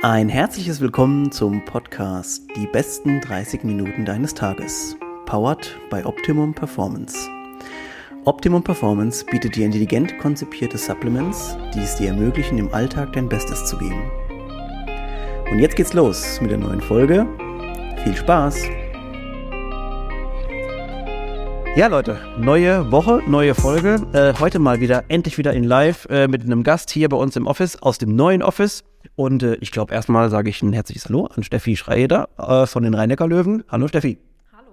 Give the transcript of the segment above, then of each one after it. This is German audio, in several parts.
Ein herzliches Willkommen zum Podcast Die besten 30 Minuten deines Tages. Powered by Optimum Performance. Optimum Performance bietet dir intelligent konzipierte Supplements, die es dir ermöglichen, im Alltag dein Bestes zu geben. Und jetzt geht's los mit der neuen Folge. Viel Spaß! Ja, Leute, neue Woche, neue Folge. Äh, heute mal wieder, endlich wieder in Live äh, mit einem Gast hier bei uns im Office, aus dem neuen Office. Und äh, ich glaube, erstmal sage ich ein herzliches Hallo an Steffi Schreieder äh, von den Rhein-Neckar-Löwen. Hallo, Steffi. Hallo.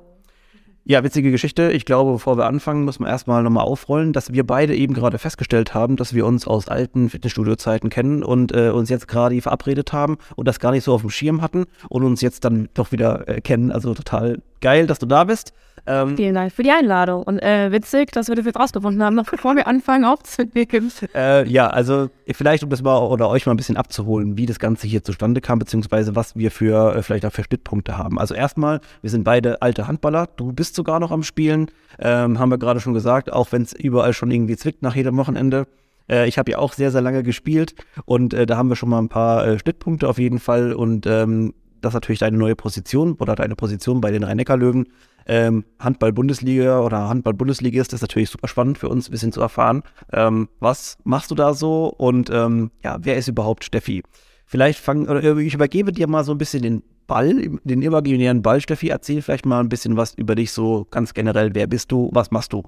Ja, witzige Geschichte. Ich glaube, bevor wir anfangen, müssen wir erstmal nochmal aufrollen, dass wir beide eben gerade festgestellt haben, dass wir uns aus alten Fitnessstudio-Zeiten kennen und äh, uns jetzt gerade verabredet haben und das gar nicht so auf dem Schirm hatten und uns jetzt dann doch wieder äh, kennen. Also total geil, dass du da bist. Ähm, Vielen Dank für die Einladung. Und äh, witzig, dass wir das jetzt rausgefunden haben, noch bevor wir anfangen aufzunehmen. Äh, ja, also vielleicht, um das mal oder euch mal ein bisschen abzuholen, wie das Ganze hier zustande kam, beziehungsweise was wir für äh, vielleicht auch für Schnittpunkte haben. Also erstmal, wir sind beide alte Handballer. Du bist sogar noch am Spielen, ähm, haben wir gerade schon gesagt, auch wenn es überall schon irgendwie zwickt nach jedem Wochenende. Äh, ich habe ja auch sehr, sehr lange gespielt und äh, da haben wir schon mal ein paar äh, Schnittpunkte auf jeden Fall und ähm, das ist natürlich deine neue Position oder deine Position bei den Rhein-Neckar-Löwen. Ähm, Handball-Bundesliga oder Handball-Bundesligist ist natürlich super spannend für uns ein bisschen zu erfahren. Ähm, was machst du da so und ähm, ja, wer ist überhaupt Steffi? Vielleicht fangen, oder ich übergebe dir mal so ein bisschen den Ball, den imaginären Ball, Steffi. Erzähl vielleicht mal ein bisschen was über dich so ganz generell. Wer bist du? Was machst du?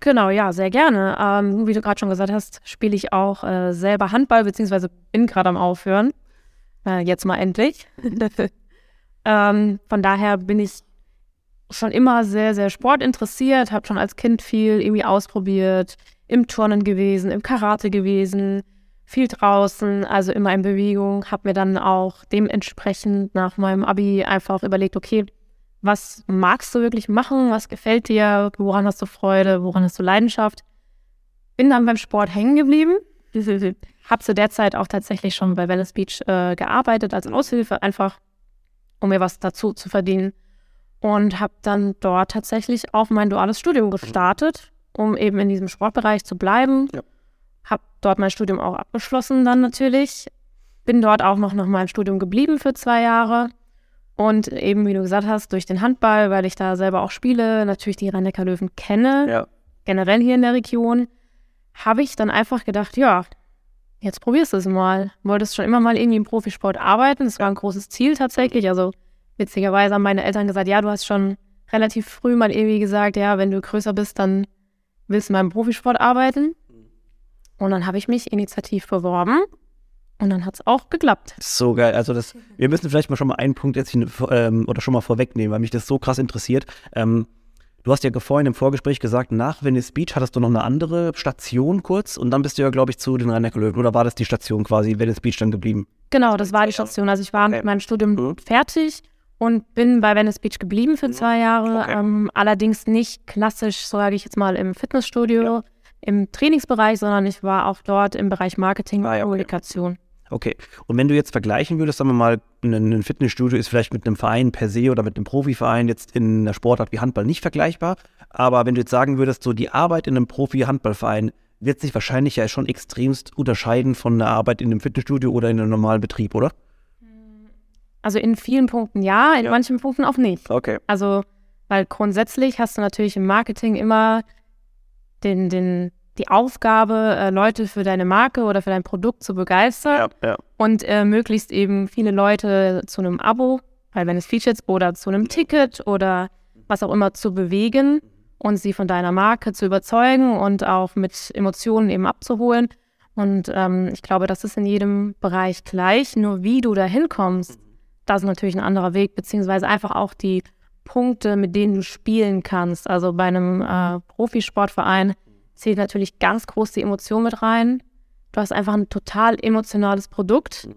Genau, ja, sehr gerne. Ähm, wie du gerade schon gesagt hast, spiele ich auch äh, selber Handball, beziehungsweise bin gerade am Aufhören. Äh, jetzt mal endlich. ähm, von daher bin ich schon immer sehr, sehr sportinteressiert, habe schon als Kind viel irgendwie ausprobiert, im Turnen gewesen, im Karate gewesen, viel draußen, also immer in Bewegung, habe mir dann auch dementsprechend nach meinem Abi einfach überlegt, okay, was magst du wirklich machen, was gefällt dir, woran hast du Freude, woran hast du Leidenschaft. Bin dann beim Sport hängen geblieben, habe zu der Zeit auch tatsächlich schon bei Venice Beach äh, gearbeitet als Aushilfe, einfach um mir was dazu zu verdienen. Und habe dann dort tatsächlich auch mein duales Studium gestartet, um eben in diesem Sportbereich zu bleiben. Ja. Habe dort mein Studium auch abgeschlossen dann natürlich. Bin dort auch noch nach meinem Studium geblieben für zwei Jahre. Und eben, wie du gesagt hast, durch den Handball, weil ich da selber auch spiele, natürlich die Rhein-Neckar-Löwen kenne, ja. generell hier in der Region, habe ich dann einfach gedacht, ja, jetzt probierst du es mal. Wolltest schon immer mal irgendwie im Profisport arbeiten. Das war ein großes Ziel tatsächlich. Also witzigerweise haben meine Eltern gesagt, ja, du hast schon relativ früh mal irgendwie gesagt, ja, wenn du größer bist, dann willst du mal im Profisport arbeiten. Und dann habe ich mich initiativ beworben. Und dann hat es auch geklappt. So geil. Also das, wir müssen vielleicht mal schon mal einen Punkt jetzt ähm, oder schon mal vorwegnehmen, weil mich das so krass interessiert. Ähm, Du hast ja vorhin im Vorgespräch gesagt, nach Venice Beach hattest du noch eine andere Station kurz und dann bist du ja, glaube ich, zu den rhein löwen Oder war das die Station quasi, Venice Beach dann geblieben? Genau, das war die Station. Also ich war okay. mit meinem Studium mhm. fertig und bin bei Venice Beach geblieben für mhm. zwei Jahre. Okay. Ähm, allerdings nicht klassisch, sage ich jetzt mal, im Fitnessstudio, ja. im Trainingsbereich, sondern ich war auch dort im Bereich Marketing ah, und Kommunikation. Okay. Und wenn du jetzt vergleichen würdest, sagen wir mal, ein Fitnessstudio ist vielleicht mit einem Verein per se oder mit einem Profiverein jetzt in einer Sportart wie Handball nicht vergleichbar. Aber wenn du jetzt sagen würdest, so die Arbeit in einem Profi-Handballverein wird sich wahrscheinlich ja schon extremst unterscheiden von der Arbeit in einem Fitnessstudio oder in einem normalen Betrieb, oder? Also in vielen Punkten ja, in ja. manchen Punkten auch nicht. Okay. Also, weil grundsätzlich hast du natürlich im Marketing immer den, den die Aufgabe, äh, Leute für deine Marke oder für dein Produkt zu begeistern ja, ja. und äh, möglichst eben viele Leute zu einem Abo, weil wenn es Features oder zu einem Ticket oder was auch immer zu bewegen und sie von deiner Marke zu überzeugen und auch mit Emotionen eben abzuholen. Und ähm, ich glaube, das ist in jedem Bereich gleich. Nur wie du da hinkommst, das ist natürlich ein anderer Weg, beziehungsweise einfach auch die Punkte, mit denen du spielen kannst. Also bei einem äh, Profisportverein zählt natürlich ganz groß die Emotion mit rein. Du hast einfach ein total emotionales Produkt,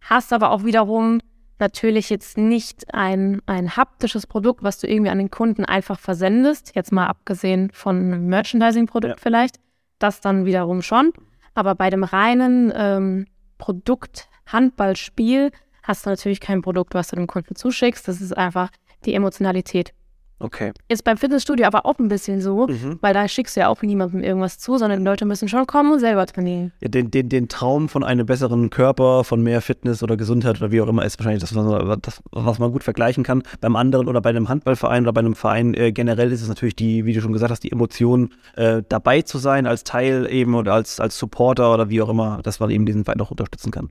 hast aber auch wiederum natürlich jetzt nicht ein, ein haptisches Produkt, was du irgendwie an den Kunden einfach versendest, jetzt mal abgesehen von einem Merchandising-Produkt vielleicht, das dann wiederum schon. Aber bei dem reinen ähm, Produkt Handballspiel hast du natürlich kein Produkt, was du dem Kunden zuschickst. Das ist einfach die Emotionalität. Okay. Ist beim Fitnessstudio aber auch ein bisschen so, Mhm. weil da schickst du ja auch niemandem irgendwas zu, sondern die Leute müssen schon kommen und selber trainieren. Ja, den, den, den Traum von einem besseren Körper, von mehr Fitness oder Gesundheit oder wie auch immer ist wahrscheinlich das, was man, das, was man gut vergleichen kann. Beim anderen oder bei einem Handballverein oder bei einem Verein äh, generell ist es natürlich die, wie du schon gesagt hast, die Emotion, äh, dabei zu sein als Teil eben oder als, als Supporter oder wie auch immer, dass man eben diesen Verein auch unterstützen kann.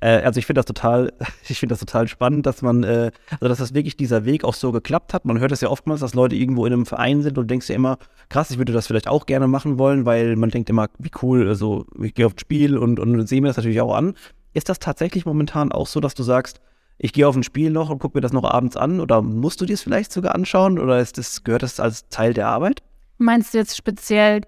Äh, also ich finde das total, ich finde das total spannend, dass man, äh, also dass das wirklich dieser Weg auch so geklappt hat. Man hört es ja oftmals, dass Leute irgendwo in einem Verein sind und denkst dir immer, krass, ich würde das vielleicht auch gerne machen wollen, weil man denkt immer, wie cool, also ich gehe aufs Spiel und, und sehe mir das natürlich auch an. Ist das tatsächlich momentan auch so, dass du sagst, ich gehe auf ein Spiel noch und gucke mir das noch abends an oder musst du dir es vielleicht sogar anschauen oder ist das, gehört das als Teil der Arbeit? Meinst du jetzt speziell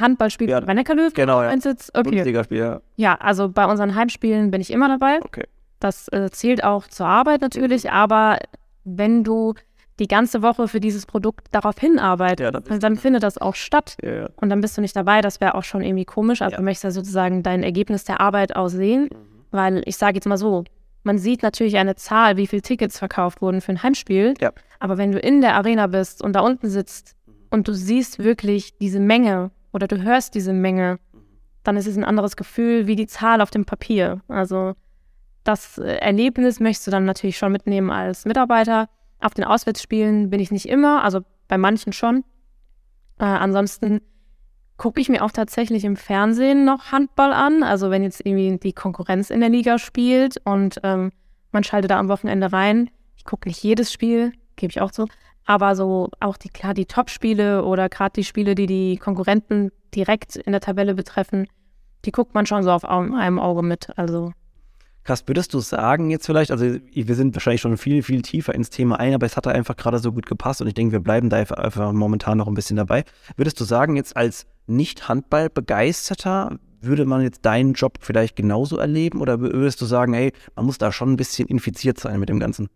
Handballspiel Ja, ja, Rennecker Löwen? Genau, ja. Jetzt? Okay. Ja. Ja, also bei unseren Heimspielen bin ich immer dabei. Okay. Das äh, zählt auch zur Arbeit natürlich, aber wenn du die ganze Woche für dieses Produkt darauf hinarbeitest, Ja, dann dann findet das auch statt. Ja. Und dann bist du nicht dabei, das wäre auch schon irgendwie komisch. Also Ja. du möchtest ja sozusagen dein Ergebnis der Arbeit aussehen, weil ich sage jetzt mal so, man sieht natürlich eine Zahl, wie viele Tickets verkauft wurden für ein Heimspiel, aber wenn du in der Arena bist und da unten sitzt und du siehst wirklich diese Menge oder du hörst diese Menge, dann ist es ein anderes Gefühl wie die Zahl auf dem Papier. Also das äh, Erlebnis möchtest du dann natürlich schon mitnehmen als Mitarbeiter. Auf den Auswärtsspielen bin ich nicht immer, also bei manchen schon. Äh, ansonsten gucke ich mir auch tatsächlich im Fernsehen noch Handball an. Also wenn jetzt irgendwie die Konkurrenz in der Liga spielt und ähm, man schaltet da am Wochenende rein. Ich gucke nicht jedes Spiel, gebe ich auch zu. Aber so auch die, klar, die Top-Spiele oder gerade die Spiele, die die Konkurrenten direkt in der Tabelle betreffen, die guckt man schon so auf au- einem Auge mit. Also Krass, würdest du sagen jetzt vielleicht, also wir sind wahrscheinlich schon viel, viel tiefer ins Thema ein, aber es hat da einfach gerade so gut gepasst und ich denke, wir bleiben da einfach, einfach momentan noch ein bisschen dabei. Würdest du sagen, jetzt als Nicht-Handball-Begeisterter, würde man jetzt deinen Job vielleicht genauso erleben oder würdest du sagen, hey, man muss da schon ein bisschen infiziert sein mit dem Ganzen?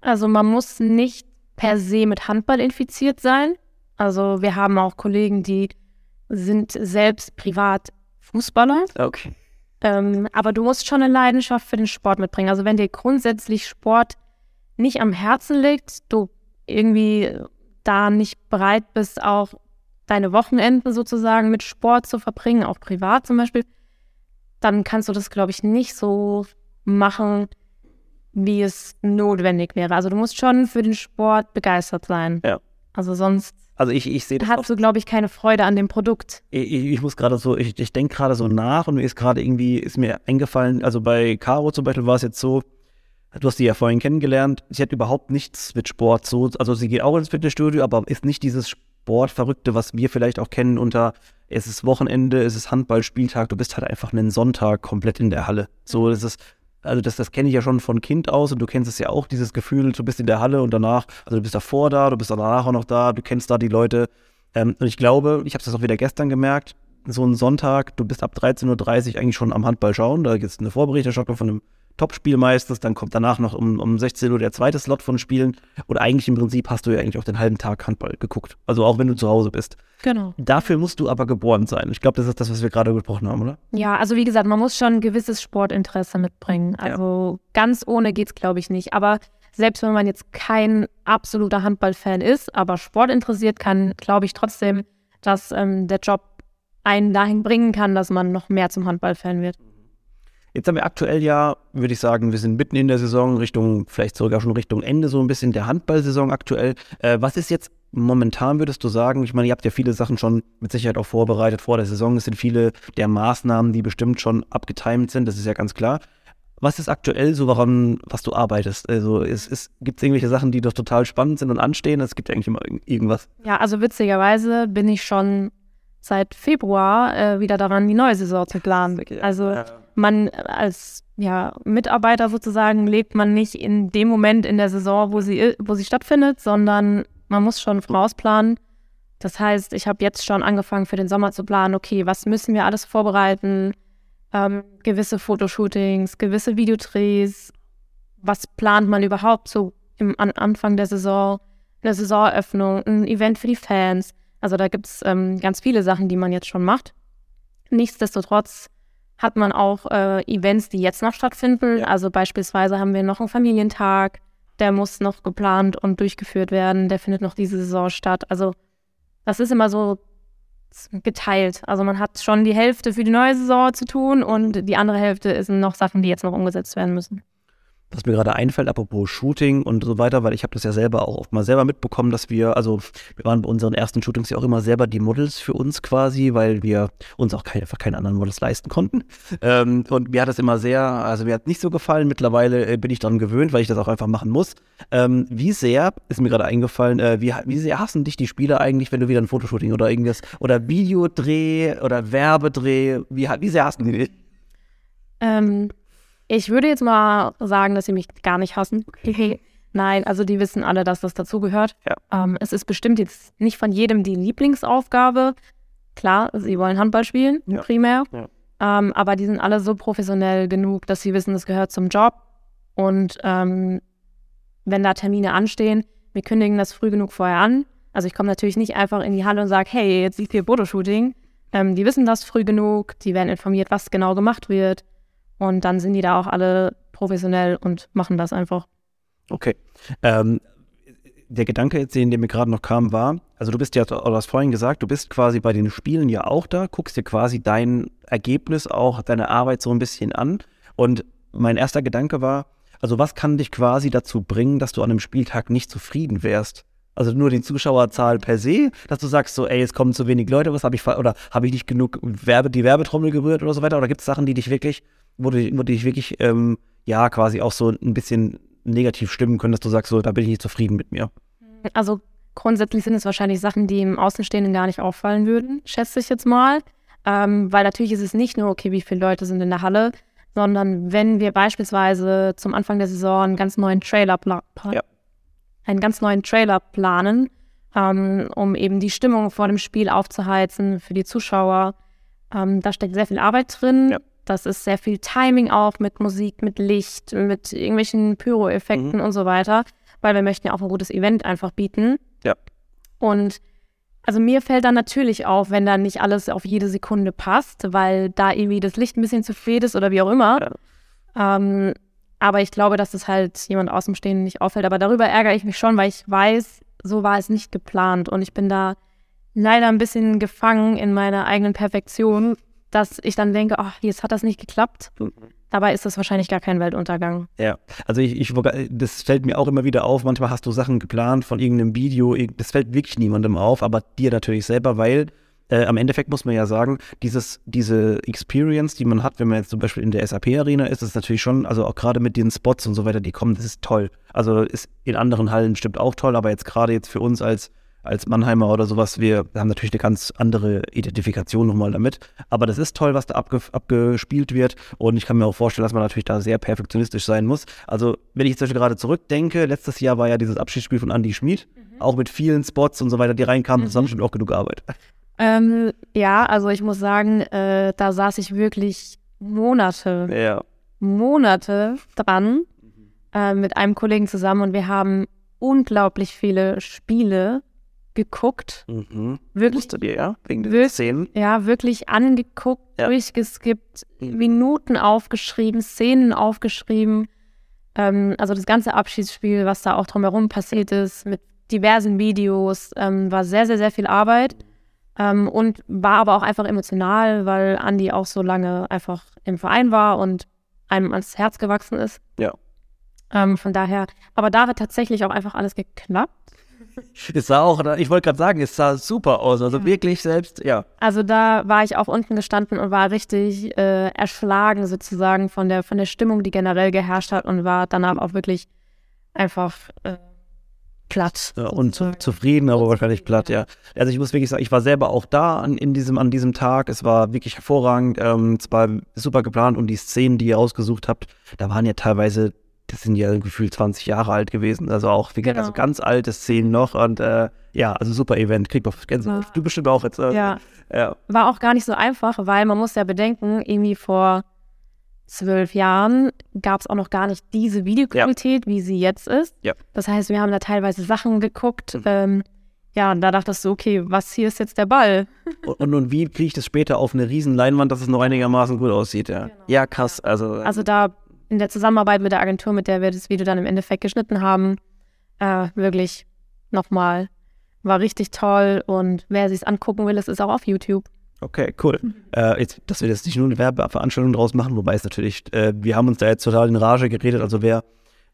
Also man muss nicht per se mit Handball infiziert sein. Also wir haben auch Kollegen, die sind selbst privat Fußballer. Okay. Ähm, aber du musst schon eine Leidenschaft für den Sport mitbringen. Also wenn dir grundsätzlich Sport nicht am Herzen liegt, du irgendwie da nicht bereit bist, auch deine Wochenenden sozusagen mit Sport zu verbringen, auch privat zum Beispiel, dann kannst du das, glaube ich, nicht so machen, wie es notwendig wäre. Also du musst schon für den Sport begeistert sein. Ja. Also sonst Also ich, ich sehe hast du, glaube ich, keine Freude an dem Produkt. ich, ich muss gerade so, ich, ich denke gerade so nach und mir ist gerade irgendwie, ist mir eingefallen, also bei Caro zum Beispiel war es jetzt so, du hast sie ja vorhin kennengelernt, sie hat überhaupt nichts mit Sport so, also sie geht auch ins Fitnessstudio, aber ist nicht dieses Sportverrückte, was wir vielleicht auch kennen unter, es ist Wochenende, es ist Handballspieltag, du bist halt einfach einen Sonntag komplett in der Halle. So, das ist, also das, das kenne ich ja schon von Kind aus und du kennst es ja auch, dieses Gefühl, du bist in der Halle und danach, also du bist davor da, du bist danach auch noch da, du kennst da die Leute. Ähm, und ich glaube, ich habe das auch wieder gestern gemerkt, so ein Sonntag, du bist ab 13.30 Uhr eigentlich schon am Handball schauen, da gibt es eine Vorberichterstattung von einem Topspiel meistens, dann kommt danach noch um, um 16 Uhr der zweite Slot von Spielen und eigentlich im Prinzip hast du ja eigentlich auch den halben Tag Handball geguckt, also auch wenn du zu Hause bist. Genau. Dafür musst du aber geboren sein. Ich glaube, das ist das, was wir gerade besprochen haben, oder? Ja, also wie gesagt, man muss schon ein gewisses Sportinteresse mitbringen. Also ganz ohne geht's, glaube ich, nicht. Aber selbst wenn man jetzt kein absoluter Handballfan ist, aber Sport interessiert, kann, glaube ich, trotzdem, dass ähm, der Job einen dahin bringen kann, dass man noch mehr zum Handballfan wird. Jetzt haben wir aktuell ja, würde ich sagen, wir sind mitten in der Saison, Richtung, vielleicht sogar schon Richtung Ende so ein bisschen der Handballsaison aktuell. Äh, was ist jetzt momentan, würdest du sagen, ich meine, ihr habt ja viele Sachen schon mit Sicherheit auch vorbereitet vor der Saison. Es sind viele der Maßnahmen, die bestimmt schon abgetimt sind, das ist ja ganz klar. Was ist aktuell so, woran, was du arbeitest? Also es, es gibt irgendwelche Sachen, die doch total spannend sind und anstehen. Es gibt eigentlich immer irg- irgendwas. Ja, also witzigerweise bin ich schon seit Februar äh, wieder daran, die neue Saison zu planen. Also man als ja, Mitarbeiter sozusagen lebt man nicht in dem Moment in der Saison, wo sie, wo sie stattfindet, sondern man muss schon vorausplanen. Das heißt, ich habe jetzt schon angefangen für den Sommer zu planen, okay, was müssen wir alles vorbereiten? Ähm, gewisse Fotoshootings, gewisse Videodrehs. Was plant man überhaupt so im an Anfang der Saison? Eine Saisoneröffnung, ein Event für die Fans. Also da gibt es ähm, ganz viele Sachen, die man jetzt schon macht. Nichtsdestotrotz hat man auch äh, Events, die jetzt noch stattfinden. Ja. Also beispielsweise haben wir noch einen Familientag der muss noch geplant und durchgeführt werden, der findet noch diese Saison statt. Also das ist immer so geteilt. Also man hat schon die Hälfte für die neue Saison zu tun und die andere Hälfte sind noch Sachen, die jetzt noch umgesetzt werden müssen was mir gerade einfällt, apropos Shooting und so weiter, weil ich habe das ja selber auch oft mal selber mitbekommen, dass wir, also wir waren bei unseren ersten Shootings ja auch immer selber die Models für uns quasi, weil wir uns auch keine, einfach keine anderen Models leisten konnten. Ähm, und mir hat das immer sehr, also mir hat nicht so gefallen. Mittlerweile äh, bin ich daran gewöhnt, weil ich das auch einfach machen muss. Ähm, wie sehr, ist mir gerade eingefallen, äh, wie, wie sehr hassen dich die Spieler eigentlich, wenn du wieder ein Fotoshooting oder irgendwas oder Videodreh oder Werbedreh, wie, wie sehr hassen die dich? Ähm, ich würde jetzt mal sagen, dass sie mich gar nicht hassen. Nein, also die wissen alle, dass das dazugehört. Ja. Ähm, es ist bestimmt jetzt nicht von jedem die Lieblingsaufgabe. Klar, sie wollen Handball spielen, ja. primär. Ja. Ähm, aber die sind alle so professionell genug, dass sie wissen, das gehört zum Job. Und ähm, wenn da Termine anstehen, wir kündigen das früh genug vorher an. Also ich komme natürlich nicht einfach in die Halle und sage, hey, jetzt ist hier Fotoshooting. Ähm, die wissen das früh genug, die werden informiert, was genau gemacht wird. Und dann sind die da auch alle professionell und machen das einfach. Okay. Ähm, der Gedanke jetzt, den mir gerade noch kam, war, also du bist ja, du hast vorhin gesagt, du bist quasi bei den Spielen ja auch da, guckst dir quasi dein Ergebnis auch, deine Arbeit so ein bisschen an. Und mein erster Gedanke war, also was kann dich quasi dazu bringen, dass du an einem Spieltag nicht zufrieden wärst? Also nur die Zuschauerzahl per se, dass du sagst so, ey, es kommen zu wenig Leute, was habe ich oder habe ich nicht genug Werbe, die Werbetrommel gerührt oder so weiter? Oder gibt es Sachen, die dich wirklich wo du dich wirklich, ähm, ja, quasi auch so ein bisschen negativ stimmen können, dass du sagst, so, da bin ich nicht zufrieden mit mir? Also grundsätzlich sind es wahrscheinlich Sachen, die im Außenstehenden gar nicht auffallen würden, schätze ich jetzt mal. Ähm, weil natürlich ist es nicht nur, okay, wie viele Leute sind in der Halle, sondern wenn wir beispielsweise zum Anfang der Saison einen ganz neuen Trailer, ja. einen ganz neuen Trailer planen, ähm, um eben die Stimmung vor dem Spiel aufzuheizen für die Zuschauer, ähm, da steckt sehr viel Arbeit drin. Ja. Das ist sehr viel Timing auch mit Musik, mit Licht, mit irgendwelchen Pyro-Effekten mhm. und so weiter, weil wir möchten ja auch ein gutes Event einfach bieten. Ja. Und also mir fällt dann natürlich auf, wenn dann nicht alles auf jede Sekunde passt, weil da irgendwie das Licht ein bisschen zu spät ist oder wie auch immer. Ja. Ähm, aber ich glaube, dass es halt jemand aus dem Stehen nicht auffällt. Aber darüber ärgere ich mich schon, weil ich weiß, so war es nicht geplant. Und ich bin da leider ein bisschen gefangen in meiner eigenen Perfektion dass ich dann denke, ach, jetzt hat das nicht geklappt. Mhm. Dabei ist das wahrscheinlich gar kein Weltuntergang. Ja, also ich, ich, das fällt mir auch immer wieder auf. Manchmal hast du Sachen geplant von irgendeinem Video, das fällt wirklich niemandem auf, aber dir natürlich selber, weil äh, am Endeffekt muss man ja sagen, dieses, diese Experience, die man hat, wenn man jetzt zum Beispiel in der SAP-Arena ist, ist natürlich schon, also auch gerade mit den Spots und so weiter, die kommen, das ist toll. Also ist in anderen Hallen bestimmt auch toll, aber jetzt gerade jetzt für uns als als Mannheimer oder sowas, wir haben natürlich eine ganz andere Identifikation nochmal damit. Aber das ist toll, was da abge abgespielt wird. Und ich kann mir auch vorstellen, dass man natürlich da sehr perfektionistisch sein muss. Also, wenn ich jetzt gerade zurückdenke, letztes Jahr war ja dieses Abschiedsspiel von Andy Schmid, mhm. auch mit vielen Spots und so weiter, die reinkamen. Mhm. Das war bestimmt auch genug Arbeit. Ähm, ja, also ich muss sagen, äh, da saß ich wirklich Monate, ja. Monate dran mhm. äh, mit einem Kollegen zusammen und wir haben unglaublich viele Spiele geguckt. Mhm. Wirklich. Musstet ihr, ja? Wegen den Szenen? Ja, wirklich angeguckt, ja. durchgeskippt, mhm. Minuten aufgeschrieben, Szenen aufgeschrieben. Ähm, also das ganze Abschiedsspiel, was da auch drumherum passiert ist, mit diversen Videos, ähm, war sehr, sehr, sehr viel Arbeit. Ähm, und war aber auch einfach emotional, weil Andi auch so lange einfach im Verein war und einem ans Herz gewachsen ist. Ja. Ähm, von daher, aber da hat tatsächlich auch einfach alles geklappt. Es sah auch, ich wollte gerade sagen, es sah super aus. Also ja. wirklich selbst, ja. Also da war ich auch unten gestanden und war richtig äh, erschlagen sozusagen von der, von der Stimmung, die generell geherrscht hat und war danach auch wirklich einfach äh, platt. Ja, und zu, zufrieden, aber wahrscheinlich platt, ja. Also ich muss wirklich sagen, ich war selber auch da an, in diesem, an diesem Tag. Es war wirklich hervorragend. Ähm, es war super geplant und die Szenen, die ihr ausgesucht habt, da waren ja teilweise das sind ja gefühlt 20 Jahre alt gewesen. Also auch wie genau. also ganz alte Szenen noch. Und äh, ja, also super Event. Krieg auf Gänsehaut. Ja. Du bestimmt auch jetzt. Äh, ja. ja. War auch gar nicht so einfach, weil man muss ja bedenken, irgendwie vor zwölf Jahren gab es auch noch gar nicht diese Videoqualität, ja. wie sie jetzt ist. Ja. Das heißt, wir haben da teilweise Sachen geguckt. Mhm. Ähm, ja, und da dachtest du, okay, was hier ist jetzt der Ball? und, und, und wie kriege ich das später auf eine riesen Leinwand, dass es noch einigermaßen gut aussieht? Ja, genau. ja krass. Also, also da in der Zusammenarbeit mit der Agentur, mit der wir das Video dann im Endeffekt geschnitten haben, äh, wirklich nochmal, war richtig toll und wer sich es angucken will, es ist auch auf YouTube. Okay, cool. Mhm. Äh, jetzt, dass wir jetzt nicht nur eine Werbeveranstaltung draus machen, wobei es natürlich, äh, wir haben uns da jetzt total in Rage geredet. Also wer,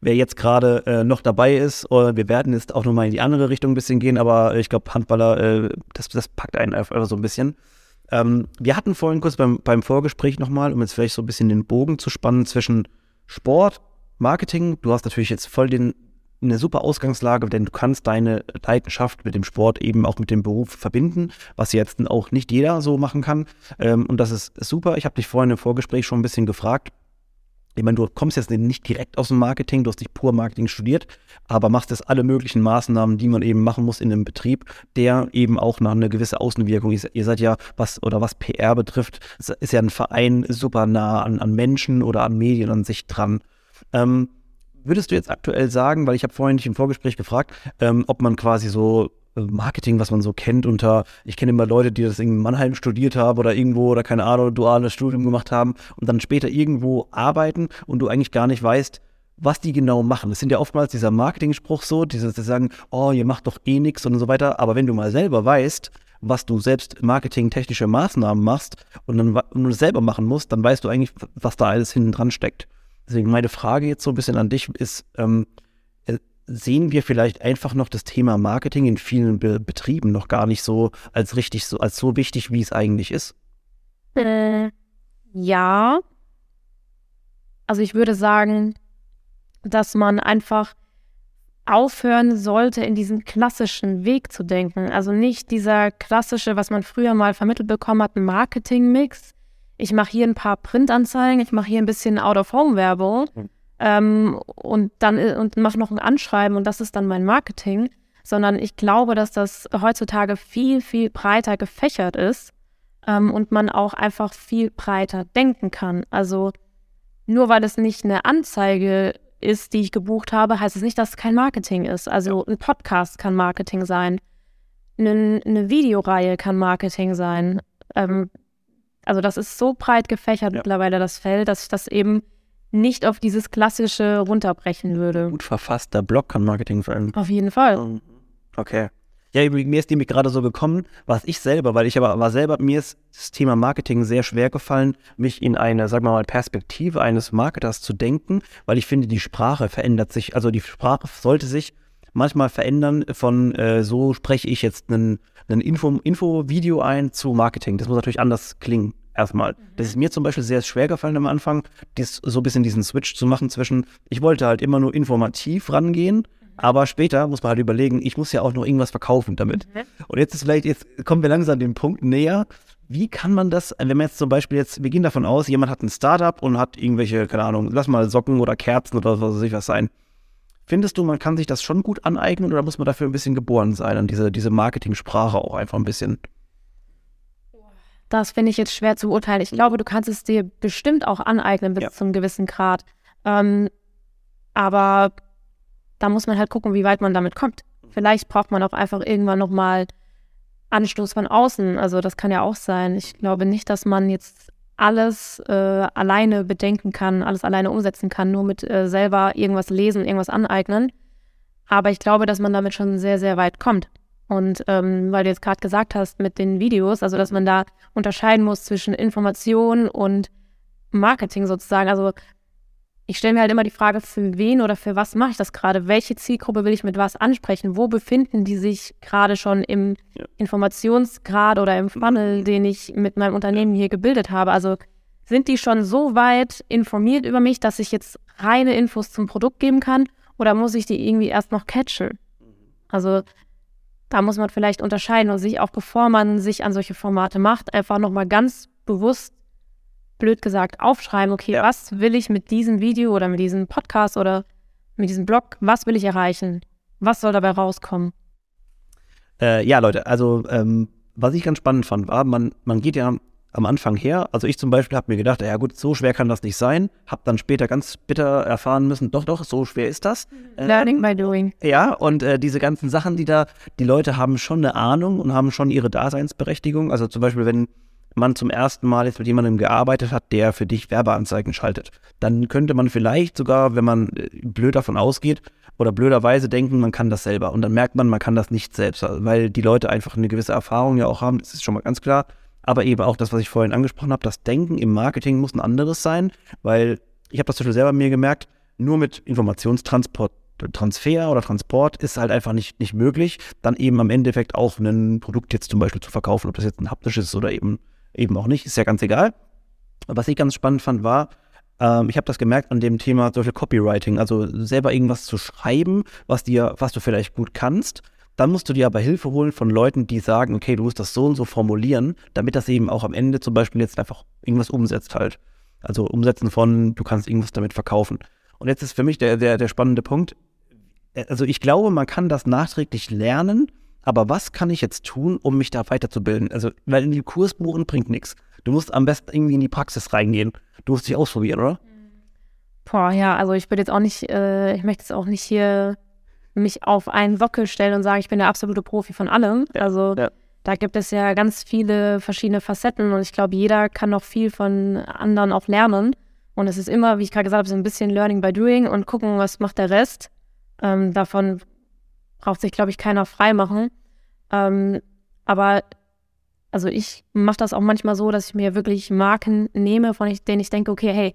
wer jetzt gerade äh, noch dabei ist, oder wir werden jetzt auch nochmal in die andere Richtung ein bisschen gehen, aber ich glaube, Handballer, äh, das, das packt einen einfach so ein bisschen. Ähm, wir hatten vorhin kurz beim, beim Vorgespräch nochmal, um jetzt vielleicht so ein bisschen den Bogen zu spannen zwischen Sport, Marketing. Du hast natürlich jetzt voll den, eine super Ausgangslage, denn du kannst deine Leidenschaft mit dem Sport eben auch mit dem Beruf verbinden, was jetzt auch nicht jeder so machen kann. Ähm, und das ist super. Ich habe dich vorhin im Vorgespräch schon ein bisschen gefragt. Ich meine, du kommst jetzt nicht direkt aus dem Marketing, du hast nicht pur Marketing studiert, aber machst jetzt alle möglichen Maßnahmen, die man eben machen muss in einem Betrieb, der eben auch nach einer gewissen Außenwirkung ist. Ihr seid ja, was oder was PR betrifft, ist ja ein Verein super nah an, an Menschen oder an Medien an sich dran. Ähm, würdest du jetzt aktuell sagen, weil ich habe vorhin dich im Vorgespräch gefragt, ähm, ob man quasi so Marketing, was man so kennt unter, ich kenne immer Leute, die das in Mannheim studiert haben oder irgendwo oder keine Ahnung, duales Studium gemacht haben und dann später irgendwo arbeiten und du eigentlich gar nicht weißt, was die genau machen. Das sind ja oftmals dieser Marketing-Spruch so, dieses, die sagen, oh, ihr macht doch eh nichts und so weiter. Aber wenn du mal selber weißt, was du selbst marketingtechnische Maßnahmen machst und dann und du selber machen musst, dann weißt du eigentlich, was da alles hinten dran steckt. Deswegen meine Frage jetzt so ein bisschen an dich ist, ähm, äh, sehen wir vielleicht einfach noch das Thema Marketing in vielen Be Betrieben noch gar nicht so als richtig so, als so wichtig, wie es eigentlich ist? Äh, ja. Also ich würde sagen, dass man einfach aufhören sollte, in diesen klassischen Weg zu denken. Also nicht dieser klassische, was man früher mal vermittelt bekommen hat, ein Marketing-Mix, ich mache hier ein paar Printanzeigen, ich mache hier ein bisschen Out-of-Home-Werbung mhm. Ähm, und dann äh, und mache noch ein Anschreiben und das ist dann mein Marketing, sondern ich glaube, dass das heutzutage viel, viel breiter gefächert ist ähm, und man auch einfach viel breiter denken kann. Also nur weil es nicht eine Anzeige ist, die ich gebucht habe, heißt es nicht, dass es kein Marketing ist. Also ein Podcast kann Marketing sein. Eine, eine Videoreihe kann Marketing sein. Ähm, also das ist so breit gefächert ja. mittlerweile, das Feld, dass ich das eben nicht auf dieses klassische runterbrechen würde. Gut verfasster Blog kann Marketing sein. Auf jeden Fall. Okay. Ja, mir ist nämlich gerade so gekommen, was ich selber, weil ich aber war selber, mir ist das Thema Marketing sehr schwer gefallen, mich in eine, sagen wir mal, Perspektive eines Marketers zu denken, weil ich finde, die Sprache verändert sich, also die Sprache sollte sich manchmal verändern von äh, so spreche ich jetzt ein Info-Video Info ein zu Marketing. Das muss natürlich anders klingen. Erstmal. Mhm. Das ist mir zum Beispiel sehr schwer gefallen am Anfang, dies, so ein bisschen diesen Switch zu machen zwischen, ich wollte halt immer nur informativ rangehen, mhm. aber später muss man halt überlegen, ich muss ja auch noch irgendwas verkaufen damit. Mhm. Und jetzt ist vielleicht, jetzt kommen wir langsam dem Punkt näher. Wie kann man das, wenn man jetzt zum Beispiel jetzt, wir gehen davon aus, jemand hat ein Startup und hat irgendwelche, keine Ahnung, lass mal Socken oder Kerzen oder was weiß ich was sein. Findest du, man kann sich das schon gut aneignen oder muss man dafür ein bisschen geboren sein, an diese, diese Marketing-Sprache auch einfach ein bisschen? Das finde ich jetzt schwer zu beurteilen. Ich glaube, du kannst es dir bestimmt auch aneignen bis ja. zu einem gewissen Grad. Ähm, aber da muss man halt gucken, wie weit man damit kommt. Vielleicht braucht man auch einfach irgendwann nochmal Anstoß von außen. Also das kann ja auch sein. Ich glaube nicht, dass man jetzt alles äh, alleine bedenken kann, alles alleine umsetzen kann, nur mit äh, selber irgendwas lesen, irgendwas aneignen. Aber ich glaube, dass man damit schon sehr, sehr weit kommt. Und ähm, weil du jetzt gerade gesagt hast mit den Videos, also dass man da unterscheiden muss zwischen Information und Marketing sozusagen. Also ich stelle mir halt immer die Frage, für wen oder für was mache ich das gerade? Welche Zielgruppe will ich mit was ansprechen? Wo befinden die sich gerade schon im ja. Informationsgrad oder im Funnel, den ich mit meinem Unternehmen hier gebildet habe? Also sind die schon so weit informiert über mich, dass ich jetzt reine Infos zum Produkt geben kann? Oder muss ich die irgendwie erst noch catchen? Also da muss man vielleicht unterscheiden und sich auch, bevor man sich an solche Formate macht, einfach nochmal ganz bewusst blöd gesagt, aufschreiben, okay, was will ich mit diesem Video oder mit diesem Podcast oder mit diesem Blog, was will ich erreichen? Was soll dabei rauskommen? Äh, ja, Leute, also ähm, was ich ganz spannend fand, war, man, man geht ja am Anfang her. Also ich zum Beispiel habe mir gedacht, ja gut, so schwer kann das nicht sein. Habe dann später ganz bitter erfahren müssen, doch, doch, so schwer ist das. Mhm. Learning by doing. Ja, und äh, diese ganzen Sachen, die da, die Leute haben schon eine Ahnung und haben schon ihre Daseinsberechtigung. Also zum Beispiel, wenn man zum ersten Mal jetzt mit jemandem gearbeitet hat, der für dich Werbeanzeigen schaltet. Dann könnte man vielleicht sogar, wenn man äh, blöd davon ausgeht oder blöderweise denken, man kann das selber. Und dann merkt man, man kann das nicht selbst, weil die Leute einfach eine gewisse Erfahrung ja auch haben, das ist schon mal ganz klar. Aber eben auch das, was ich vorhin angesprochen habe, das Denken im Marketing muss ein anderes sein, weil ich habe das zum Beispiel selber mir gemerkt, nur mit Informationstransport Transfer oder Transport ist halt einfach nicht, nicht möglich, dann eben am Endeffekt auch ein Produkt jetzt zum Beispiel zu verkaufen, ob das jetzt ein haptisches ist oder eben, eben auch nicht, ist ja ganz egal. Was ich ganz spannend fand, war, ähm, ich habe das gemerkt an dem Thema Beispiel Copywriting, also selber irgendwas zu schreiben, was dir, was du vielleicht gut kannst. Dann musst du dir aber Hilfe holen von Leuten, die sagen, okay, du musst das so und so formulieren, damit das eben auch am Ende zum Beispiel jetzt einfach irgendwas umsetzt halt. Also umsetzen von, du kannst irgendwas damit verkaufen. Und jetzt ist für mich der, der, der spannende Punkt. Also ich glaube, man kann das nachträglich lernen, aber was kann ich jetzt tun, um mich da weiterzubilden? Also, weil in die Kurs buchen bringt nichts. Du musst am besten irgendwie in die Praxis reingehen. Du musst dich ausprobieren, oder? Boah, ja, also ich würde jetzt auch nicht, äh, ich möchte jetzt auch nicht hier mich auf einen Sockel stellen und sagen, ich bin der absolute Profi von allem. Also ja. da gibt es ja ganz viele verschiedene Facetten und ich glaube, jeder kann noch viel von anderen auch lernen. Und es ist immer, wie ich gerade gesagt habe, so ein bisschen Learning by Doing und gucken, was macht der Rest. Ähm, davon braucht sich, glaube ich, keiner frei machen. Ähm, aber also ich mache das auch manchmal so, dass ich mir wirklich Marken nehme, von denen ich denke, okay, hey,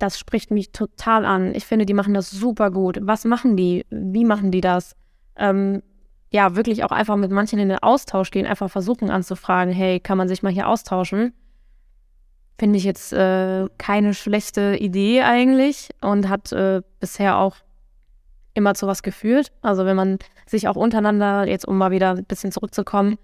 das spricht mich total an. Ich finde, die machen das super gut. Was machen die? Wie machen die das? Ähm, ja, wirklich auch einfach mit manchen in den Austausch gehen, einfach versuchen anzufragen, hey, kann man sich mal hier austauschen? Finde ich jetzt äh, keine schlechte Idee eigentlich und hat äh, bisher auch immer zu was geführt. Also wenn man sich auch untereinander, jetzt um mal wieder ein bisschen zurückzukommen,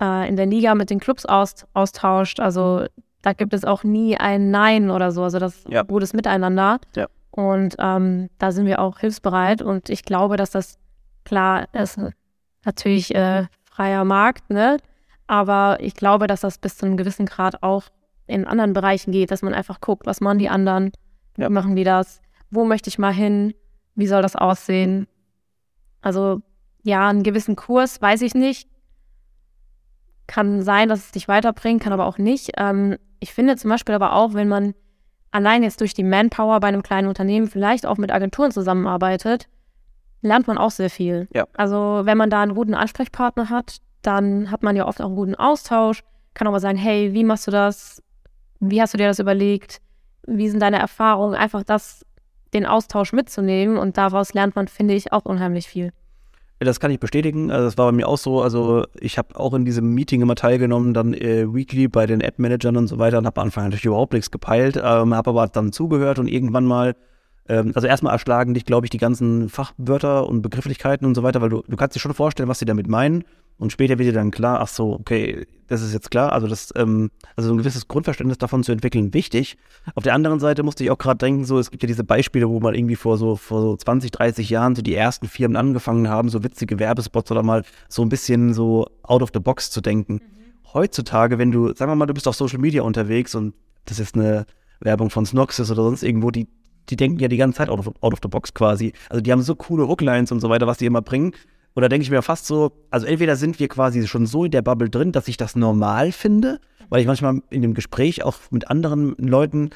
äh, in der Liga mit den Clubs aus, austauscht, also da gibt es auch nie ein Nein oder so. Also das ja. gutes Miteinander. Ja. Und ähm, da sind wir auch hilfsbereit. Und ich glaube, dass das klar ist, natürlich äh, freier Markt, ne? Aber ich glaube, dass das bis zu einem gewissen Grad auch in anderen Bereichen geht, dass man einfach guckt, was machen die anderen, wie machen die das, wo möchte ich mal hin, wie soll das aussehen. Also ja, einen gewissen Kurs weiß ich nicht. Kann sein, dass es dich weiterbringt, kann aber auch nicht. Ähm, ich finde zum Beispiel aber auch, wenn man allein jetzt durch die Manpower bei einem kleinen Unternehmen vielleicht auch mit Agenturen zusammenarbeitet, lernt man auch sehr viel. Ja. Also wenn man da einen guten Ansprechpartner hat, dann hat man ja oft auch einen guten Austausch, kann aber sagen, hey, wie machst du das? Wie hast du dir das überlegt? Wie sind deine Erfahrungen? Einfach das, den Austausch mitzunehmen und daraus lernt man, finde ich, auch unheimlich viel. Das kann ich bestätigen. Also das war bei mir auch so. Also ich habe auch in diesem Meeting immer teilgenommen, dann äh, weekly bei den Ad-Managern und so weiter und habe am Anfang natürlich überhaupt nichts gepeilt, ähm, habe aber dann zugehört und irgendwann mal, ähm, also erstmal erschlagen dich, glaube ich, die ganzen Fachwörter und Begrifflichkeiten und so weiter, weil du, du kannst dir schon vorstellen, was sie damit meinen. Und später wird dir dann klar, ach so, okay, das ist jetzt klar. Also das, ähm, also ein gewisses Grundverständnis davon zu entwickeln, wichtig. Auf der anderen Seite musste ich auch gerade denken, so, es gibt ja diese Beispiele, wo man irgendwie vor so, vor so 20, 30 Jahren so die ersten Firmen angefangen haben, so witzige Werbespots oder mal so ein bisschen so out of the box zu denken. Mhm. Heutzutage, wenn du, sagen wir mal, du bist auf Social Media unterwegs und das ist eine Werbung von Snoxes oder sonst irgendwo, die, die denken ja die ganze Zeit out of, out of the box quasi. Also die haben so coole Hooklines und so weiter, was die immer bringen. Oder denke ich mir fast so, also entweder sind wir quasi schon so in der Bubble drin, dass ich das normal finde, weil ich manchmal in dem Gespräch auch mit anderen Leuten,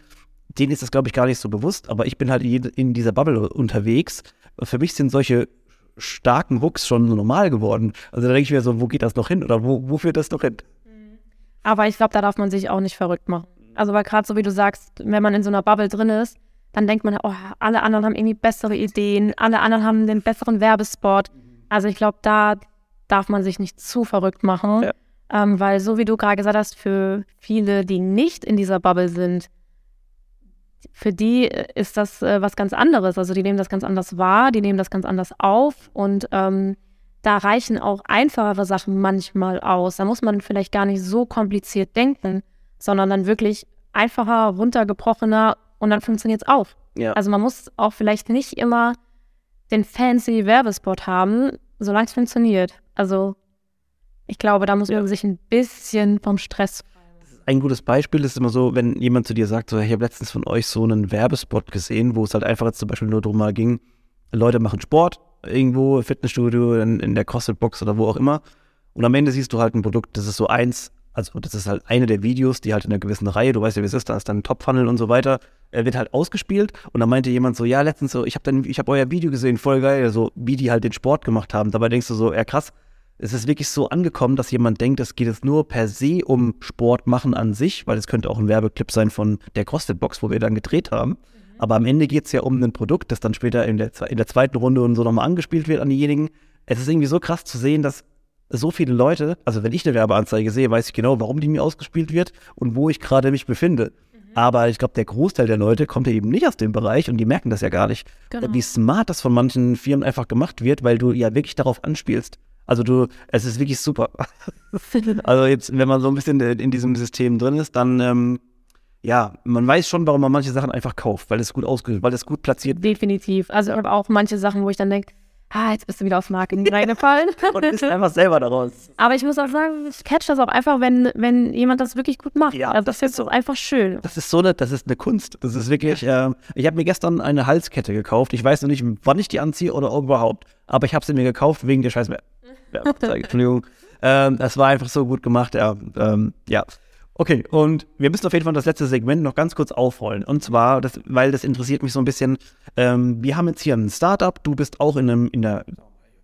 denen ist das, glaube ich, gar nicht so bewusst, aber ich bin halt in dieser Bubble unterwegs. Für mich sind solche starken Hooks schon normal geworden. Also da denke ich mir so, wo geht das noch hin oder wo, wo führt das noch hin? Aber ich glaube, da darf man sich auch nicht verrückt machen. Also weil gerade so wie du sagst, wenn man in so einer Bubble drin ist, dann denkt man, oh, alle anderen haben irgendwie bessere Ideen, alle anderen haben den besseren Werbespot. Also ich glaube, da darf man sich nicht zu verrückt machen, ja. ähm, weil so wie du gerade gesagt hast, für viele, die nicht in dieser Bubble sind, für die ist das äh, was ganz anderes. Also die nehmen das ganz anders wahr, die nehmen das ganz anders auf und ähm, da reichen auch einfachere Sachen manchmal aus. Da muss man vielleicht gar nicht so kompliziert denken, sondern dann wirklich einfacher, runtergebrochener und dann funktioniert es auch. Ja. Also man muss auch vielleicht nicht immer den fancy Werbespot haben, solange es funktioniert. Also ich glaube, da muss man sich ein bisschen vom Stress ein gutes Beispiel ist immer so, wenn jemand zu dir sagt, so, ich habe letztens von euch so einen Werbespot gesehen, wo es halt einfach jetzt zum Beispiel nur darum ging, Leute machen Sport irgendwo, Fitnessstudio, in, in der CrossFit-Box oder wo auch immer. Und am Ende siehst du halt ein Produkt, das ist so 1 also das ist halt eine der Videos, die halt in einer gewissen Reihe, du weißt ja, wie es ist, da ist dann ein Top-Funnel und so weiter, er wird halt ausgespielt und dann meinte jemand so, ja, letztens so, ich habe dann, ich habe euer Video gesehen, voll geil, so wie die halt den Sport gemacht haben. Dabei denkst du so, ja krass, es ist wirklich so angekommen, dass jemand denkt, es geht jetzt nur per se um Sport machen an sich, weil es könnte auch ein Werbeclip sein von der CrossFit-Box, wo wir dann gedreht haben. Mhm. Aber am Ende geht es ja um ein Produkt, das dann später in der, in der zweiten Runde und so nochmal angespielt wird an diejenigen. Es ist irgendwie so krass zu sehen, dass so viele Leute, also wenn ich eine Werbeanzeige sehe, weiß ich genau, warum die mir ausgespielt wird und wo ich gerade mich befinde. Mhm. Aber ich glaube, der Großteil der Leute kommt ja eben nicht aus dem Bereich und die merken das ja gar nicht. Genau. Wie smart das von manchen Firmen einfach gemacht wird, weil du ja wirklich darauf anspielst. Also du, es ist wirklich super. also jetzt, wenn man so ein bisschen in diesem System drin ist, dann ähm, ja, man weiß schon, warum man manche Sachen einfach kauft, weil es gut ausgeht, weil es gut platziert. Definitiv. Also auch manche Sachen, wo ich dann denke, ah, jetzt bist du wieder aufs Marketing reingefallen. und bist einfach selber daraus. Aber ich muss auch sagen, ich catch das auch einfach, wenn, wenn jemand das wirklich gut macht. Ja, also das, das ist so einfach schön. Das ist so eine, das ist eine Kunst. Das ist wirklich, äh, ich habe mir gestern eine Halskette gekauft. Ich weiß noch nicht, wann ich die anziehe oder überhaupt. Aber ich habe sie mir gekauft wegen der scheiß Werbeanzeige. Entschuldigung. Ähm, das war einfach so gut gemacht. Ja, ähm, ja. Okay, und wir müssen auf jeden Fall das letzte Segment noch ganz kurz aufrollen. Und zwar, das, weil das interessiert mich so ein bisschen. Ähm, wir haben jetzt hier ein Startup. Du bist auch in einem in einer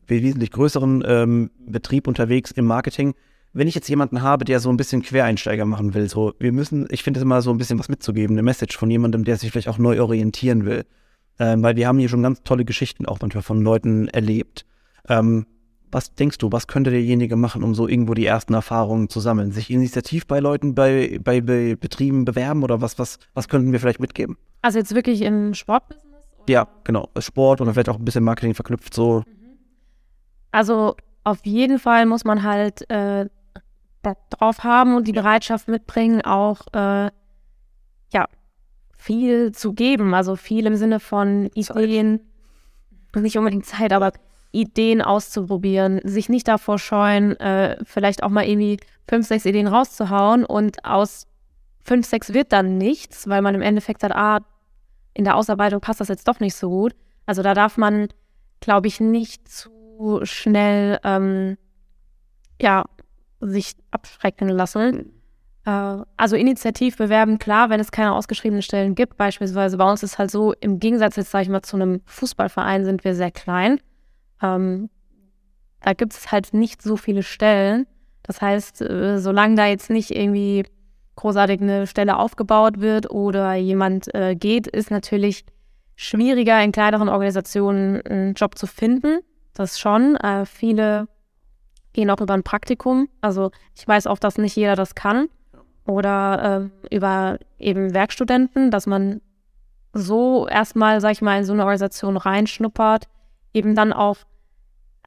wesentlich größeren ähm, Betrieb unterwegs im Marketing. Wenn ich jetzt jemanden habe, der so ein bisschen Quereinsteiger machen will, so, wir müssen, ich finde es immer so ein bisschen was mitzugeben, eine Message von jemandem, der sich vielleicht auch neu orientieren will. Ähm, weil wir haben hier schon ganz tolle Geschichten auch manchmal von Leuten erlebt. Ähm, was denkst du, was könnte derjenige machen, um so irgendwo die ersten Erfahrungen zu sammeln? Sich initiativ bei Leuten, bei, bei, bei Betrieben bewerben oder was, was, was könnten wir vielleicht mitgeben? Also jetzt wirklich im Sportbusiness? Ja, genau. Sport oder vielleicht auch ein bisschen Marketing verknüpft so. Mhm. Also auf jeden Fall muss man halt äh, drauf haben und die Bereitschaft mitbringen, auch äh, ja, viel zu geben. Also viel im Sinne von Ideen, nicht unbedingt Zeit, aber Ideen auszuprobieren, sich nicht davor scheuen, äh, vielleicht auch mal irgendwie fünf, sechs Ideen rauszuhauen und aus fünf, sechs wird dann nichts, weil man im Endeffekt sagt, ah, in der Ausarbeitung passt das jetzt doch nicht so gut. Also da darf man, glaube ich, nicht zu schnell ähm, ja, sich abschrecken lassen. Äh, also initiativ bewerben, klar, wenn es keine ausgeschriebenen Stellen gibt. Beispielsweise bei uns ist halt so, im Gegensatz jetzt, sage ich mal, zu einem Fußballverein sind wir sehr klein. Ähm, da gibt es halt nicht so viele Stellen. Das heißt, äh, solange da jetzt nicht irgendwie großartig eine Stelle aufgebaut wird oder jemand äh, geht, ist natürlich schwieriger in kleineren Organisationen einen Job zu finden. Das schon. Äh, viele gehen auch über ein Praktikum. Also ich weiß auch, dass nicht jeder das kann. Oder äh, über eben Werkstudenten, dass man so erstmal, sag ich mal, in so eine Organisation reinschnuppert, eben dann auch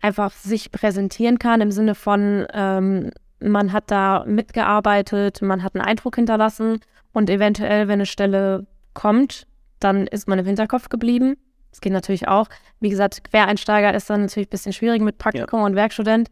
einfach sich präsentieren kann im Sinne von, ähm, man hat da mitgearbeitet, man hat einen Eindruck hinterlassen und eventuell, wenn eine Stelle kommt, dann ist man im Hinterkopf geblieben. Das geht natürlich auch. Wie gesagt, Quereinsteiger ist dann natürlich ein bisschen schwierig mit Praktikum ja. und Werkstudent.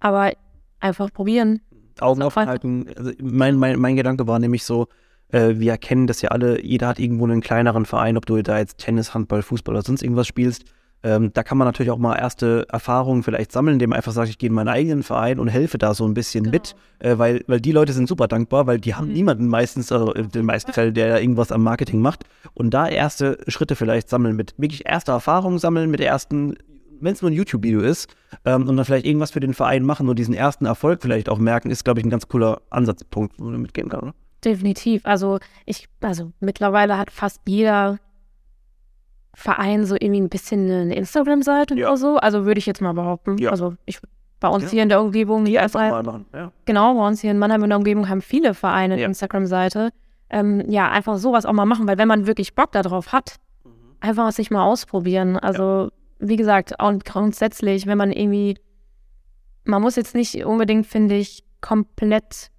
Aber einfach probieren. Augen aufhalten. Also mein, mein, mein Gedanke war nämlich so, äh, wir erkennen das ja alle, jeder hat irgendwo einen kleineren Verein, ob du da jetzt Tennis, Handball, Fußball oder sonst irgendwas spielst. Ähm, da kann man natürlich auch mal erste Erfahrungen vielleicht sammeln, indem man einfach sagt, ich gehe in meinen eigenen Verein und helfe da so ein bisschen genau. mit, äh, weil, weil die Leute sind super dankbar, weil die haben mhm. niemanden meistens, also in den meisten Fällen, der da irgendwas am Marketing macht und da erste Schritte vielleicht sammeln mit, wirklich erste Erfahrungen sammeln mit der ersten wenn es nur ein YouTube-Video ist ähm, und dann vielleicht irgendwas für den Verein machen und diesen ersten Erfolg vielleicht auch merken, ist, glaube ich, ein ganz cooler Ansatzpunkt, wo man mitgehen kann, oder? Definitiv. Also ich, also mittlerweile hat fast jeder Verein so irgendwie ein bisschen eine Instagram-Seite ja. oder so. Also würde ich jetzt mal behaupten. Ja. Also ich bei uns ja. hier in der Umgebung. Die einfach mal machen. Ja. Genau, bei uns hier in Mannheim in der Umgebung haben viele Vereine eine Instagram-Seite. Ähm, ja, einfach sowas auch mal machen, weil wenn man wirklich Bock darauf hat, mhm. einfach sich mal ausprobieren. Also, wie gesagt, auch grundsätzlich, wenn man irgendwie, man muss jetzt nicht unbedingt, finde ich, komplett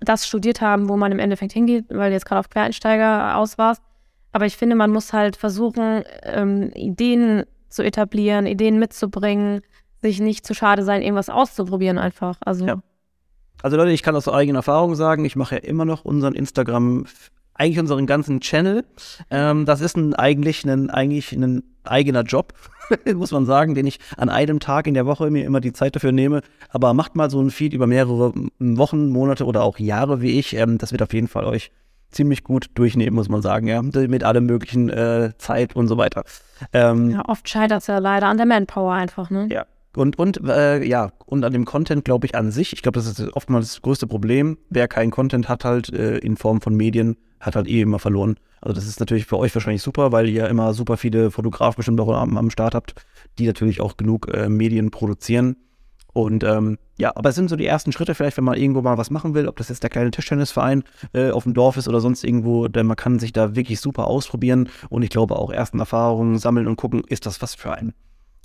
das studiert haben, wo man im Endeffekt hingeht, weil du jetzt gerade auf Quereinsteiger aus warst. Aber ich finde, man muss halt versuchen, ähm, Ideen zu etablieren, Ideen mitzubringen, sich nicht zu schade sein, irgendwas auszuprobieren einfach. Also. Ja. Also Leute, ich kann aus eigener Erfahrung sagen, ich mache ja immer noch unseren Instagram, eigentlich unseren ganzen Channel. Ähm, das ist ein, eigentlich ein, eigentlich ein eigener Job, muss man sagen, den ich an einem Tag in der Woche mir immer die Zeit dafür nehme. Aber macht mal so ein Feed über mehrere Wochen, Monate oder auch Jahre wie ich. Ähm, das wird auf jeden Fall euch ziemlich gut durchnehmen, muss man sagen, ja. Mit allem möglichen äh, Zeit und so weiter. Ähm, ja, oft scheitert es ja leider an der Manpower einfach, ne? Ja. Und, und äh, ja, und an dem Content, glaube ich, an sich. Ich glaube, das ist oftmals das größte Problem. Wer keinen Content hat, halt äh, in Form von Medien, hat halt eh immer verloren. Also das ist natürlich für euch wahrscheinlich super, weil ihr immer super viele Fotografen bestimmt auch am, am Start habt, die natürlich auch genug äh, Medien produzieren. Und ähm, ja, aber es sind so die ersten Schritte, vielleicht, wenn man irgendwo mal was machen will, ob das jetzt der kleine Tischtennisverein äh, auf dem Dorf ist oder sonst irgendwo, denn man kann sich da wirklich super ausprobieren und ich glaube auch ersten Erfahrungen sammeln und gucken, ist das was für einen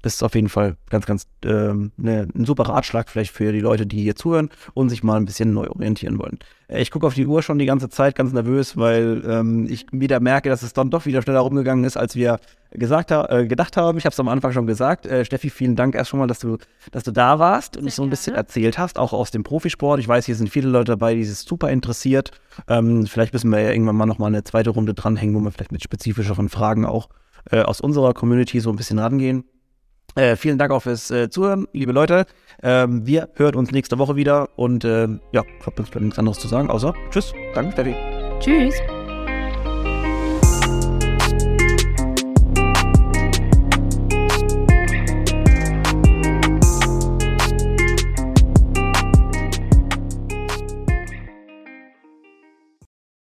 das ist auf jeden Fall ganz, ganz ähm, ne, ein super Ratschlag vielleicht für die Leute, die hier zuhören und sich mal ein bisschen neu orientieren wollen. Äh, ich gucke auf die Uhr schon die ganze Zeit ganz nervös, weil ähm, ich wieder merke, dass es dann doch wieder schneller rumgegangen ist, als wir gesagt ha äh, gedacht haben. Ich habe es am Anfang schon gesagt. Äh, Steffi, vielen Dank erst schon mal, dass du, dass du da warst und uns so ein bisschen erzählt hast, auch aus dem Profisport. Ich weiß, hier sind viele Leute dabei, die sich super interessiert. Ähm, vielleicht müssen wir ja irgendwann mal nochmal eine zweite Runde dranhängen, wo wir vielleicht mit spezifischeren Fragen auch äh, aus unserer Community so ein bisschen rangehen. Äh, vielen Dank auch fürs äh, Zuhören, liebe Leute. Ähm, wir hören uns nächste Woche wieder und äh, ja, ich habe nichts anderes zu sagen, außer Tschüss. Danke, Steffi. Tschüss.